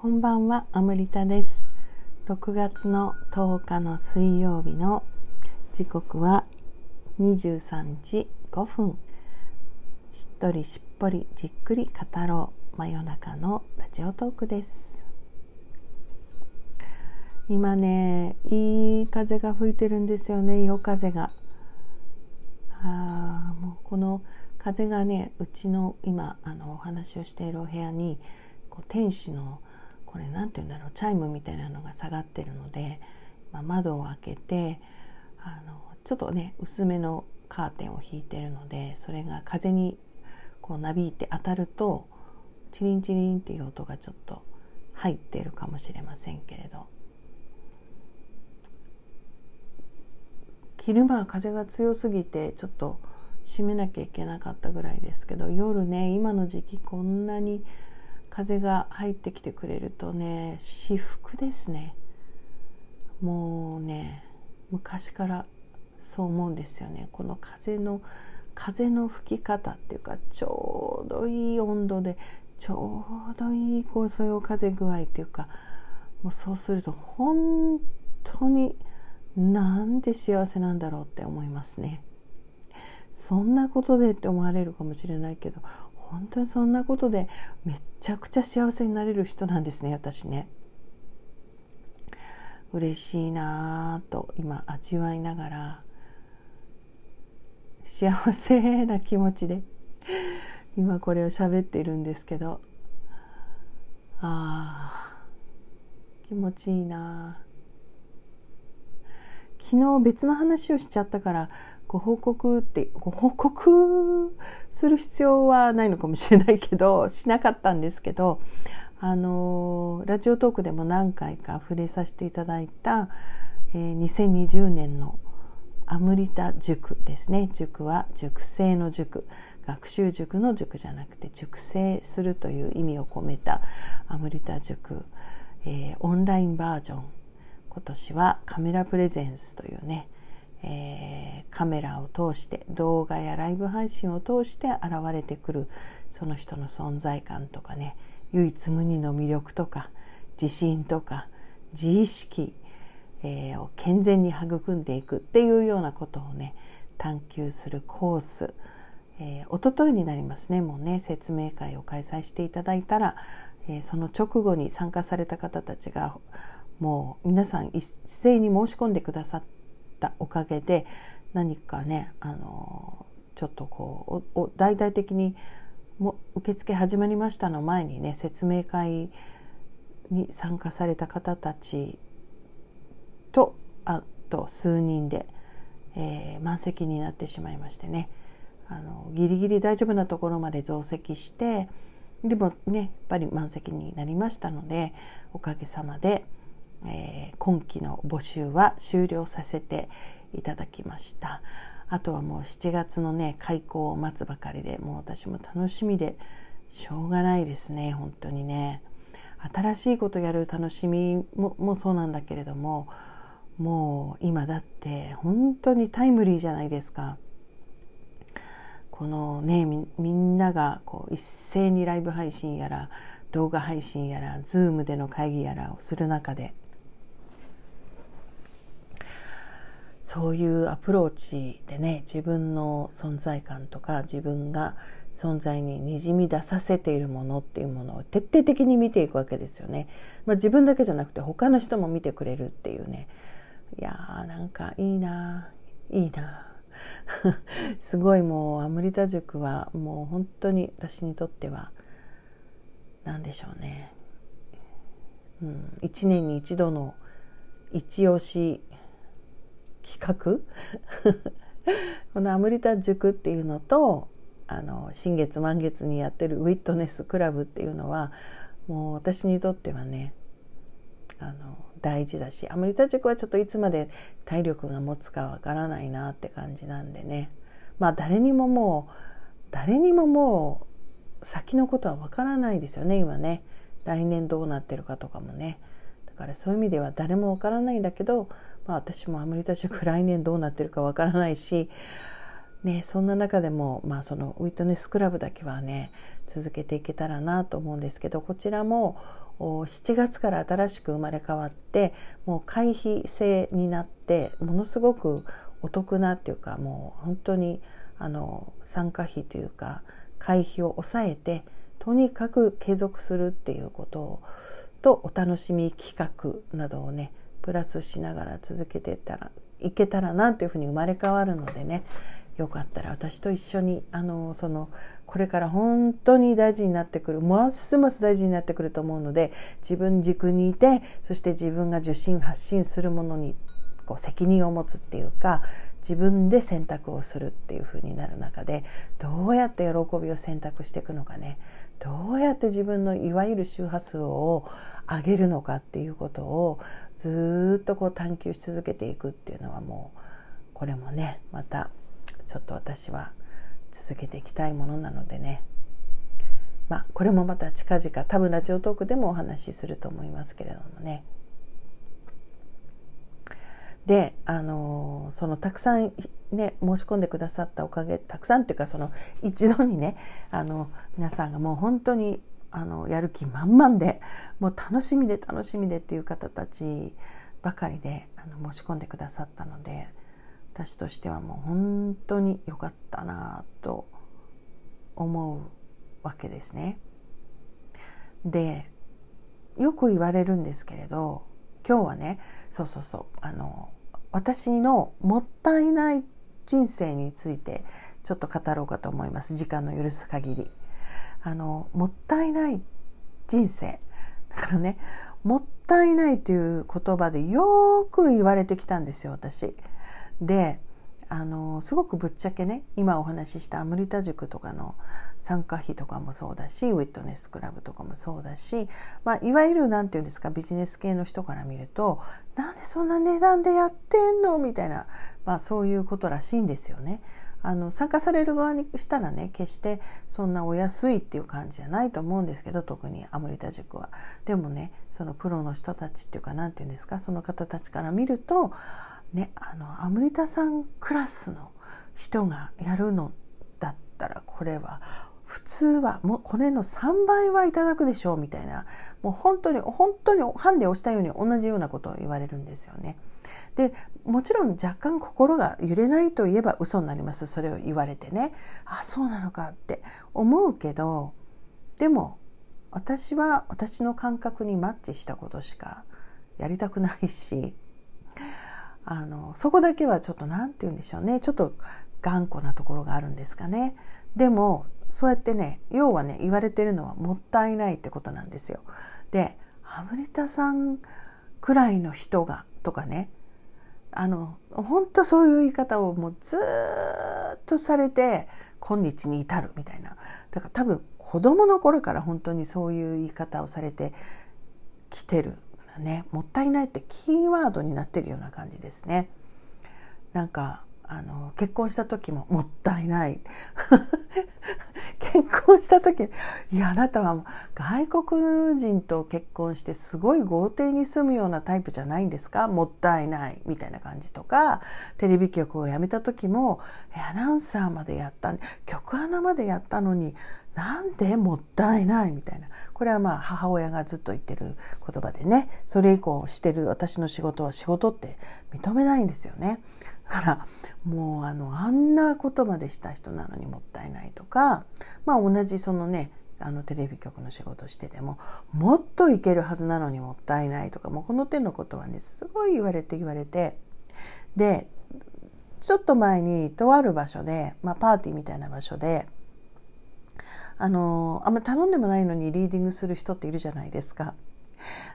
こんばんは、アムリタです。6月の10日の水曜日の時刻は23時5分。しっとりしっぽりじっくり語ろう真夜中のラジオトークです。今ね、いい風が吹いてるんですよね、夜風が。あもうこの風がねうちの今あのお話をしているお部屋にこう天使のこれ何て言うんだろう。チャイムみたいなのが下がってるので、まあ、窓を開けてあのちょっとね薄めのカーテンを引いてるのでそれが風にこうなびいて当たるとチリンチリンっていう音がちょっと入ってるかもしれませんけれど。昼間は風が強すぎてちょっと閉めなきゃいけなかったぐらいですけど夜ね今の時期こんなに風が入ってきてくれるとね至福ですねもうね昔からそう思うんですよねこの風の風の吹き方っていうかちょうどいい温度でちょうどいいこうそよ風具合っていうかもうそうすると本当になんで幸せなんだろうって思いますね。そんなことでって思われるかもしれないけど本当にそんなことでめちゃくちゃ幸せになれる人なんですね私ね。嬉しいなぁと今味わいながら幸せな気持ちで今これを喋っているんですけどあー気持ちいいなぁ。昨日別の話をしちゃったからご報告ってご報告する必要はないのかもしれないけどしなかったんですけどあのラジオトークでも何回か触れさせていただいた、えー、2020年のアムリタ塾ですね。塾は塾生の塾学習塾の塾じゃなくて塾生するという意味を込めたアムリタ塾、えー、オンラインバージョン。今年はカメラプレゼンスというね、えー、カメラを通して動画やライブ配信を通して現れてくるその人の存在感とかね唯一無二の魅力とか自信とか自意識、えー、を健全に育んでいくっていうようなことをね探求するコース、えー、一昨日になりますね。もうね説明会を開催していただいたら、えー、その直後に参加された方たちがもう皆さん一斉に申し込んでくださってたおかげで何かねあのちょっとこう大々的にも受付始まりましたの前にね説明会に参加された方たちとあと数人で、えー、満席になってしまいましてねあのギリギリ大丈夫なところまで増席してでもねやっぱり満席になりましたのでおかげさまで。えー、今期の募集は終了させていただきました。あとはもう7月のね開校を待つばかりでもう私も楽しみでしょうがないですね本当にね。新しいことやる楽しみももそうなんだけれどももう今だって本当にタイムリーじゃないですか。このねみんながこう一斉にライブ配信やら動画配信やら Zoom での会議やらをする中でそういうアプローチでね自分の存在感とか自分が存在ににじみ出させているものっていうものを徹底的に見ていくわけですよね。まあ、自分だけじゃなくて他の人も見てくれるっていうね。いやーなんかいいないいな すごいもうアムリタ塾はもう本当に私にとっては何でしょうね、うん、1年に一度の一押し企画？このアムリタ塾っていうのとあの新月満月にやってるウィットネスクラブっていうのはもう私にとってはねあの大事だしアムリタ塾はちょっといつまで体力が持つかわからないなって感じなんでね。まあ誰にももう誰にももう先のことはわからないですよね今ね。来年どうなってるかとかもね。だからそういう意味では誰もわからないんだけど、まあ、私もアムリタ塾来年どうなってるかわからないし、ね、そんな中でも、まあ、そのウィットネスクラブだけはね続けていけたらなと思うんですけどこちらも7月から新しく生まれ変わってもう回避制になってものすごくお得なっていうかもう本当にあの参加費というか会費を抑えてとにかく継続するっていうこととお楽しみ企画などをねプラスしながら続けていったらいけたらなというふうに生まれ変わるのでね。よかったら私と一緒にあのそのこれから本当に大事になってくるますます大事になってくると思うので自分軸にいてそして自分が受信発信するものにこう責任を持つっていうか自分で選択をするっていう風になる中でどうやって喜びを選択していくのかね。どうやって自分のいわゆる周波数を上げるのかっていうことをずっとこう探求し続けていくっていうのはもうこれもねまたちょっと私は続けていきたいものなのでね。まあこれもまた近々多分ラジオトークでもお話しすると思いますけれどもね。であのそのたくさんね申し込んでくださったおかげたくさんっていうかその一度にねあの皆さんがもう本当にあのやる気満々でもう楽しみで楽しみでっていう方たちばかりであの申し込んでくださったので私としてはもう本当に良かったなと思うわけですね。でよく言われるんですけれど今日はねそうそうそうあの私のもったいない人生についてちょっと語ろうかと思います時間の許す限りあのもったいない人生だからねもったいないという言葉でよく言われてきたんですよ私であのすごくぶっちゃけね今お話ししたアムリタ塾とかの参加費とかもそうだしウィットネスクラブとかもそうだし、まあ、いわゆる何て言うんですかビジネス系の人から見るとなんでそんな値段でやってんのみたいな、まあ、そういうことらしいんですよね。あの参加される側にしたらね決してそんなお安いっていう感じじゃないと思うんですけど特にアムリタ塾は。でもねそのプロの人たちっていうか何て言うんですかその方たちから見るとねあのアムリタさんクラスの人がやるのだったらこれは普通はもうこれの3倍はいただくでしょうみたいなもう本当に本当にハンデをしたように同じようなことを言われるんですよね。でもちろん若干心が揺れないといえば嘘になります。それを言われてねあそうなのかって思うけどでも私は私の感覚にマッチしたことしかやりたくないしあのそこだけはちょっと何て言うんでしょうね。ちょっと頑固なところがあるんですかね。でもそうやってね要はね言われてるのはもったいないってことなんですよ。でアムリタさんくらいの人がとかねあの本当そういう言い方をもうずっとされて今日に至るみたいなだから多分子供の頃から本当にそういう言い方をされてきてるねもったいないってキーワードになってるような感じですね。なんかあの結婚した時ももったいない。結婚した時いやあなたは外国人と結婚してすごい豪邸に住むようなタイプじゃないんですか？もったいない。みたいな感じとかテレビ局を辞めた時もアナウンサーまでやった曲穴までやったのになんでもったいない。みたいな。これはまあ母親がずっと言ってる言葉でね。それ以降してる私の仕事は仕事って認めないんですよね。からもうあのあんなことまでした人なのにもったいないとかまあ同じそのねあのテレビ局の仕事しててももっといけるはずなのにもったいないとかもうこの手のことはねすごい言われて言われてでちょっと前にとある場所で、まあ、パーティーみたいな場所であのあんま頼んでもないのにリーディングする人っているじゃないですか。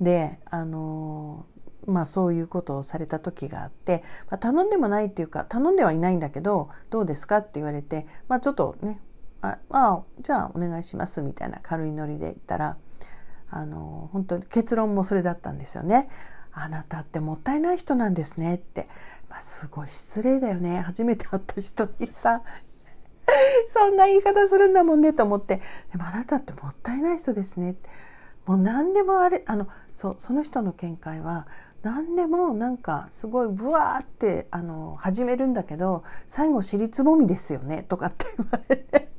であのまあそういうことをされた時があって、まあ、頼んでもないっていうか頼んではいないんだけどどうですかって言われてまあちょっとねああじゃあお願いしますみたいな軽いノリで言ったらあの本当に結論もそれだったんですよね。あなたってもったいない人なんですねって、まあ、すごい失礼だよね。初めて会った人にさ そんな言い方するんだもんねと思って。でもあなたってもったいない人ですねって。もう何でもあれあのそその人の見解は何でもなんかすごいブワーってあの始めるんだけど最後尻つぼみですよねとかって言われて。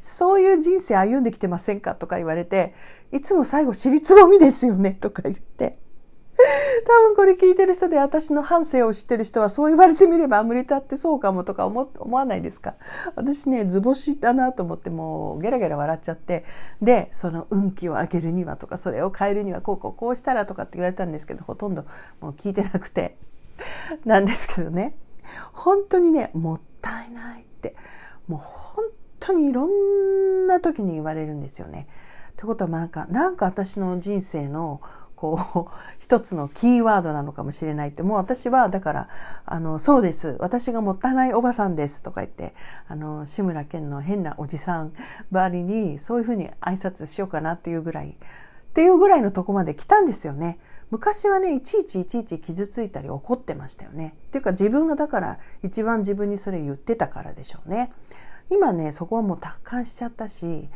そういう人生歩んできてませんか？とか言われて、いつも最後尻つぼみですよね？とか言って。多分これ聞いてる人で私の反省を知ってる人はそう言われてみればアムリタってそうかもとか思思わないですか？私ね図星だなと思ってもうゲラゲラ笑っちゃって。でその運気を上げるにはとかそれを変えるにはこうこうこうしたらとかって言われたんですけどほとんどもう聞いてなくて。なんですけどね。本当にねもったいないって。もう本当にいろんな時に言われるんですよね。ってことはなんかなんか私の人生のこう 一つのキーワードなのかもしれないってもう私はだからあのそうです私がもったいないおばさんですとか言ってあの志村けんの変なおじさんばりにそういうふうに挨拶しようかなっていうぐらいっていうぐらいのとこまで来たんですよね。昔はねいちいちいちいち傷ついたり怒ってましたよね。っていうか自分がだから一番自分にそれ言ってたからでしょうね。今ねそこはもう達観しちゃったし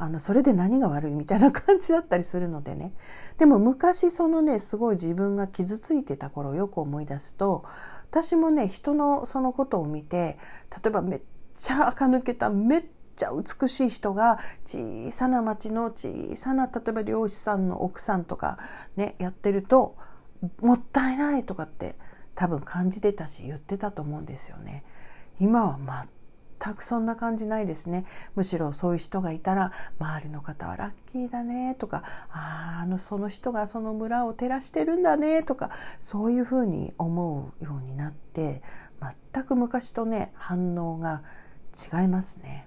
あのそれで何が悪いみたいな感じだったりするのでねでも昔そのねすごい自分が傷ついてた頃よく思い出すと私もね人のそのことを見て例えばめっちゃ垢抜けためっちゃ美しい人が小さな町の小さな例えば漁師さんの奥さんとかねやってるともったいないとかって多分感じてたし言ってたと思うんですよね。今は全くそんな感じないですね。むしろそういう人がいたら周りの方はラッキーだねとかああのその人がその村を照らしてるんだねとかそういうふうに思うようになって全く昔とね反応が違いますね。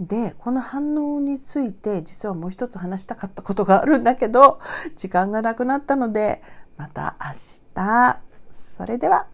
でこの反応について実はもう一つ話したかったことがあるんだけど時間がなくなったのでまた明日。それでは。